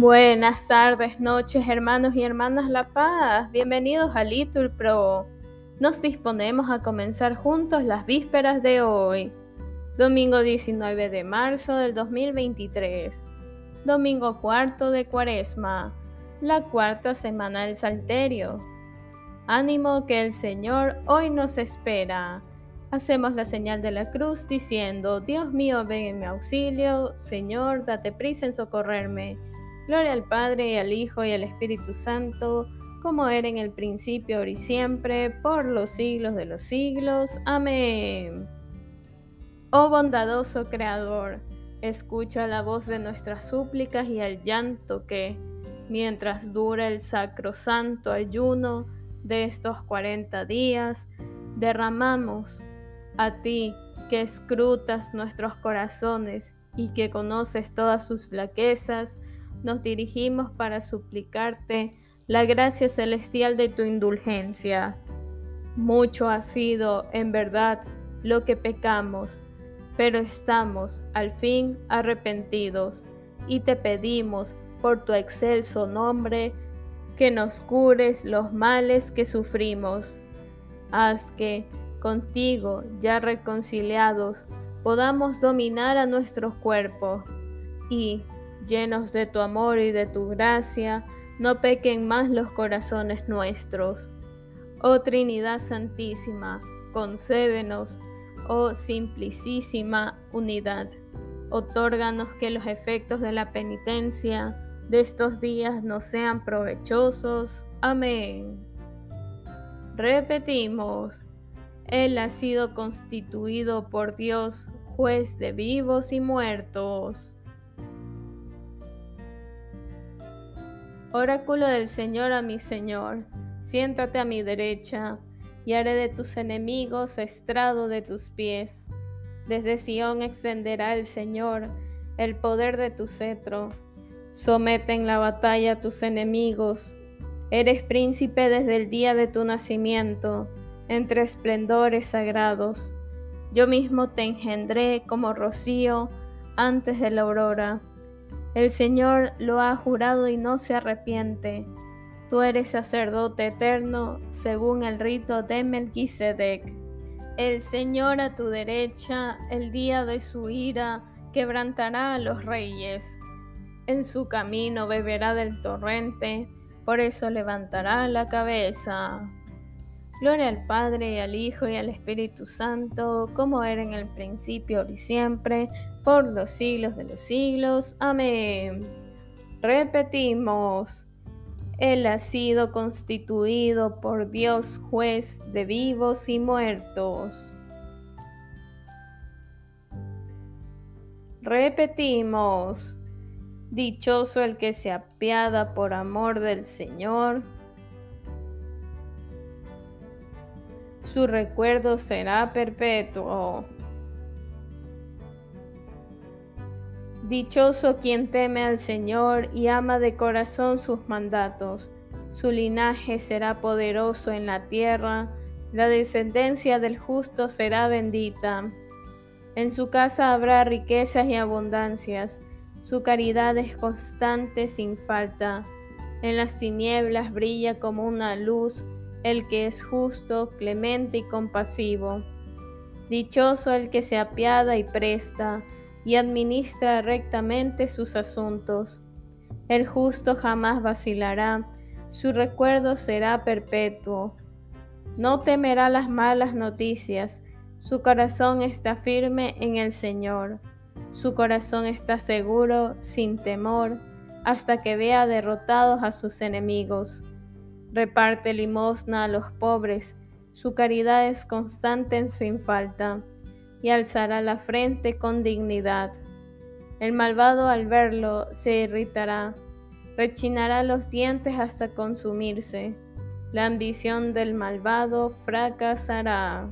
Buenas tardes, noches, hermanos y hermanas La Paz. Bienvenidos a Litur Pro. Nos disponemos a comenzar juntos las vísperas de hoy, domingo 19 de marzo del 2023, domingo cuarto de Cuaresma, la cuarta semana del Salterio. Ánimo que el Señor hoy nos espera. Hacemos la señal de la cruz diciendo, Dios mío, ven en mi auxilio, Señor, date prisa en socorrerme. Gloria al Padre y al Hijo y al Espíritu Santo, como era en el principio, ahora y siempre, por los siglos de los siglos. Amén. Oh bondadoso Creador, escucha la voz de nuestras súplicas y el llanto que, mientras dura el sacrosanto ayuno de estos cuarenta días, derramamos a ti que escrutas nuestros corazones y que conoces todas sus flaquezas, nos dirigimos para suplicarte la gracia celestial de tu indulgencia. Mucho ha sido, en verdad, lo que pecamos, pero estamos al fin arrepentidos y te pedimos por tu excelso nombre que nos cures los males que sufrimos. Haz que, contigo ya reconciliados, podamos dominar a nuestro cuerpo y, llenos de tu amor y de tu gracia, no pequen más los corazones nuestros. Oh Trinidad Santísima, concédenos, oh simplicísima unidad, otórganos que los efectos de la penitencia de estos días nos sean provechosos. Amén. Repetimos, Él ha sido constituido por Dios juez de vivos y muertos. Oráculo del Señor a mi Señor, siéntate a mi derecha, y haré de tus enemigos estrado de tus pies. Desde Sión extenderá el Señor el poder de tu cetro. Somete en la batalla a tus enemigos. Eres príncipe desde el día de tu nacimiento, entre esplendores sagrados. Yo mismo te engendré como rocío antes de la aurora. El Señor lo ha jurado y no se arrepiente. Tú eres sacerdote eterno según el rito de Melquisedec. El Señor a tu derecha, el día de su ira, quebrantará a los reyes. En su camino beberá del torrente, por eso levantará la cabeza. Gloria al Padre, y al Hijo, y al Espíritu Santo, como era en el principio, ahora y siempre, por los siglos de los siglos. Amén. Repetimos, Él ha sido constituido por Dios juez de vivos y muertos. Repetimos, dichoso el que se apiada por amor del Señor. Su recuerdo será perpetuo. Dichoso quien teme al Señor y ama de corazón sus mandatos. Su linaje será poderoso en la tierra, la descendencia del justo será bendita. En su casa habrá riquezas y abundancias, su caridad es constante sin falta. En las tinieblas brilla como una luz el que es justo, clemente y compasivo. Dichoso el que se apiada y presta, y administra rectamente sus asuntos. El justo jamás vacilará, su recuerdo será perpetuo. No temerá las malas noticias, su corazón está firme en el Señor. Su corazón está seguro, sin temor, hasta que vea derrotados a sus enemigos. Reparte limosna a los pobres, su caridad es constante sin falta y alzará la frente con dignidad. El malvado al verlo se irritará, rechinará los dientes hasta consumirse. La ambición del malvado fracasará.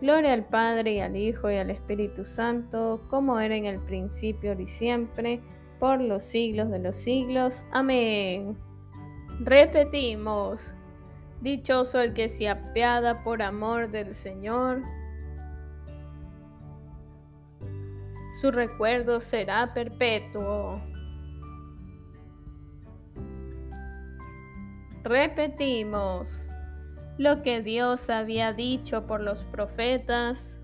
Gloria al Padre y al Hijo y al Espíritu Santo, como era en el principio y siempre, por los siglos de los siglos. Amén. Repetimos, dichoso el que se apiada por amor del Señor su recuerdo será perpetuo. Repetimos lo que Dios había dicho por los profetas,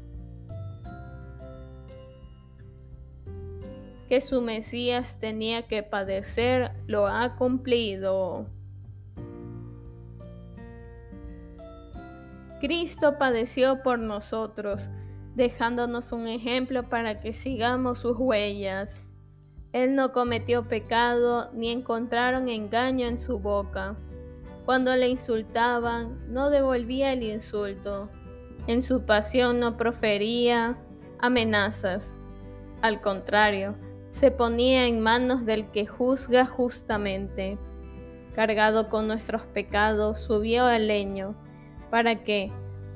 que su Mesías tenía que padecer, lo ha cumplido. Cristo padeció por nosotros, dejándonos un ejemplo para que sigamos sus huellas. Él no cometió pecado ni encontraron engaño en su boca. Cuando le insultaban, no devolvía el insulto. En su pasión no profería amenazas. Al contrario, se ponía en manos del que juzga justamente. Cargado con nuestros pecados, subió al leño, para que,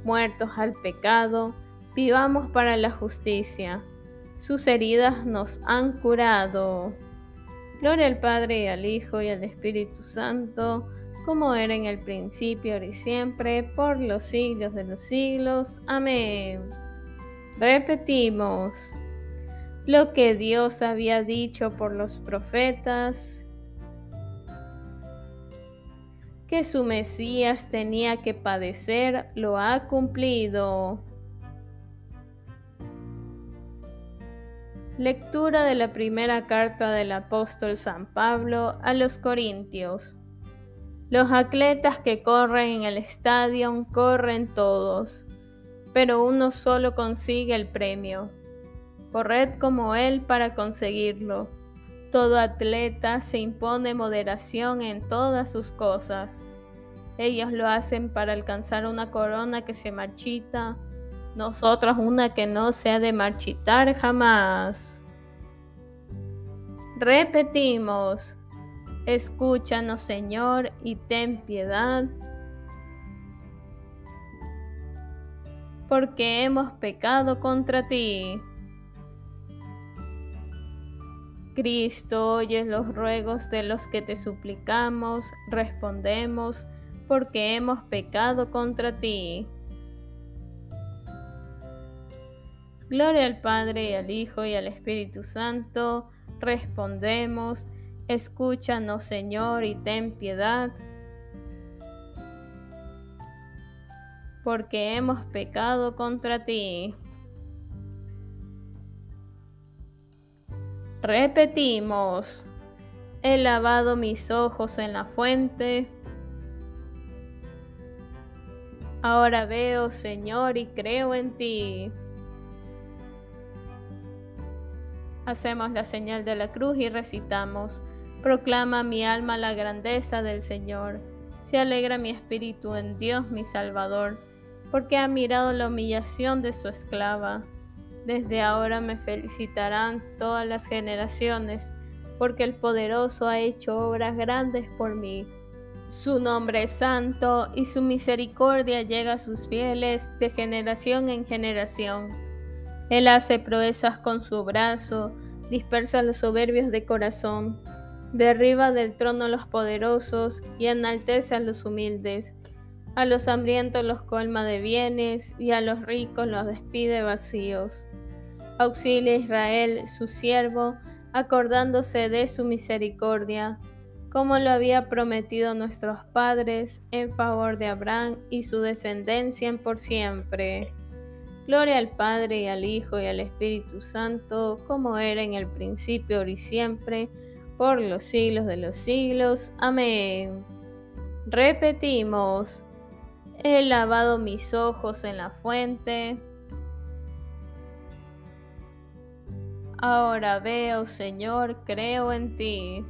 muertos al pecado, vivamos para la justicia. Sus heridas nos han curado. Gloria al Padre y al Hijo y al Espíritu Santo como era en el principio, ahora y siempre, por los siglos de los siglos. Amén. Repetimos lo que Dios había dicho por los profetas, que su Mesías tenía que padecer, lo ha cumplido. Lectura de la primera carta del apóstol San Pablo a los Corintios. Los atletas que corren en el estadio corren todos, pero uno solo consigue el premio. Corred como él para conseguirlo. Todo atleta se impone moderación en todas sus cosas. Ellos lo hacen para alcanzar una corona que se marchita, nosotros una que no se ha de marchitar jamás. Repetimos, Escúchanos, Señor, y ten piedad, porque hemos pecado contra ti. Cristo, oyes los ruegos de los que te suplicamos, respondemos, porque hemos pecado contra ti. Gloria al Padre y al Hijo y al Espíritu Santo, respondemos, Escúchanos, Señor, y ten piedad, porque hemos pecado contra ti. Repetimos, he lavado mis ojos en la fuente. Ahora veo, Señor, y creo en ti. Hacemos la señal de la cruz y recitamos. Proclama mi alma la grandeza del Señor. Se alegra mi espíritu en Dios mi Salvador, porque ha mirado la humillación de su esclava. Desde ahora me felicitarán todas las generaciones, porque el poderoso ha hecho obras grandes por mí. Su nombre es santo y su misericordia llega a sus fieles de generación en generación. Él hace proezas con su brazo, dispersa los soberbios de corazón derriba del trono a los poderosos y enaltece a los humildes. A los hambrientos los colma de bienes y a los ricos los despide vacíos. Auxilia a Israel, su siervo, acordándose de su misericordia, como lo había prometido nuestros padres en favor de Abraham y su descendencia en por siempre. Gloria al Padre y al Hijo y al Espíritu Santo, como era en el principio, ahora y siempre, por los siglos de los siglos. Amén. Repetimos, he lavado mis ojos en la fuente. Ahora veo, Señor, creo en ti.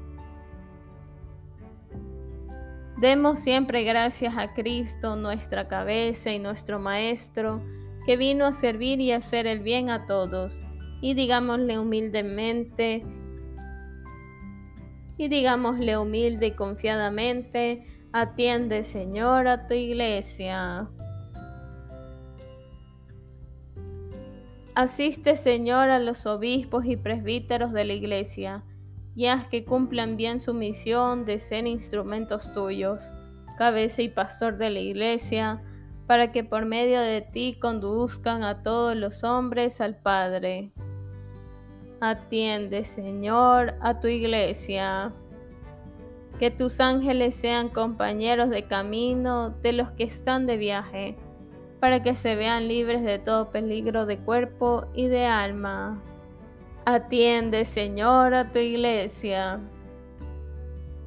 Demos siempre gracias a Cristo, nuestra cabeza y nuestro Maestro, que vino a servir y hacer el bien a todos. Y digámosle humildemente, y digámosle humilde y confiadamente, atiende Señor a tu iglesia. Asiste Señor a los obispos y presbíteros de la iglesia, y haz que cumplan bien su misión de ser instrumentos tuyos, cabeza y pastor de la iglesia, para que por medio de ti conduzcan a todos los hombres al Padre. Atiende, Señor, a tu iglesia. Que tus ángeles sean compañeros de camino de los que están de viaje, para que se vean libres de todo peligro de cuerpo y de alma. Atiende, Señor, a tu iglesia.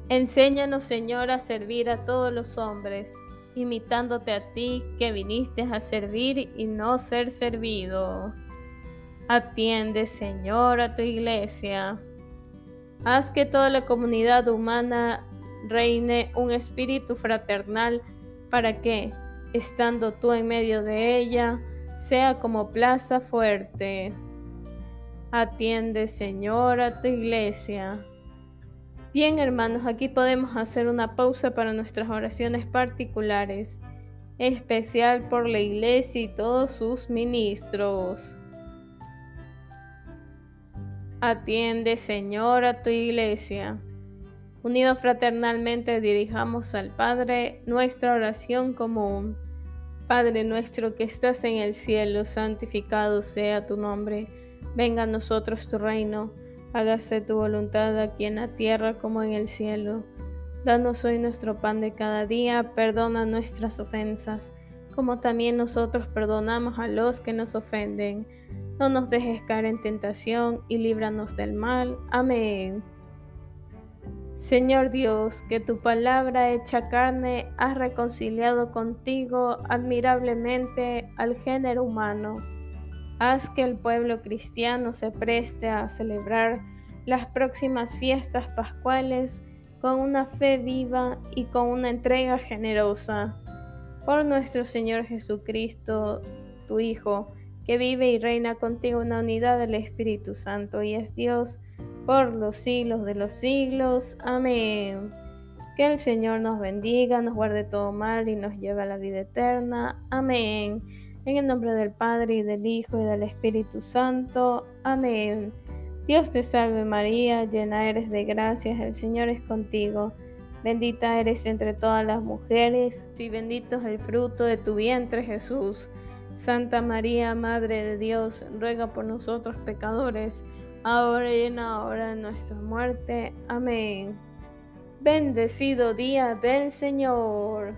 Enséñanos, Señor, a servir a todos los hombres, imitándote a ti que viniste a servir y no ser servido. Atiende, Señor, a tu iglesia. Haz que toda la comunidad humana reine un espíritu fraternal para que, estando tú en medio de ella, sea como plaza fuerte. Atiende, Señor, a tu iglesia. Bien, hermanos, aquí podemos hacer una pausa para nuestras oraciones particulares, especial por la iglesia y todos sus ministros. Atiende, Señor, a tu iglesia. Unidos fraternalmente dirijamos al Padre nuestra oración común. Padre nuestro que estás en el cielo, santificado sea tu nombre. Venga a nosotros tu reino. Hágase tu voluntad aquí en la tierra como en el cielo. Danos hoy nuestro pan de cada día. Perdona nuestras ofensas, como también nosotros perdonamos a los que nos ofenden no nos dejes caer en tentación y líbranos del mal. Amén. Señor Dios, que tu palabra hecha carne ha reconciliado contigo admirablemente al género humano. Haz que el pueblo cristiano se preste a celebrar las próximas fiestas pascuales con una fe viva y con una entrega generosa. Por nuestro Señor Jesucristo, tu Hijo, que vive y reina contigo en la unidad del Espíritu Santo y es Dios por los siglos de los siglos. Amén. Que el Señor nos bendiga, nos guarde todo mal y nos lleve a la vida eterna. Amén. En el nombre del Padre y del Hijo y del Espíritu Santo. Amén. Dios te salve María, llena eres de gracias, el Señor es contigo. Bendita eres entre todas las mujeres y bendito es el fruto de tu vientre Jesús. Santa María, Madre de Dios, ruega por nosotros pecadores, ahora y en la hora de nuestra muerte. Amén. Bendecido día del Señor.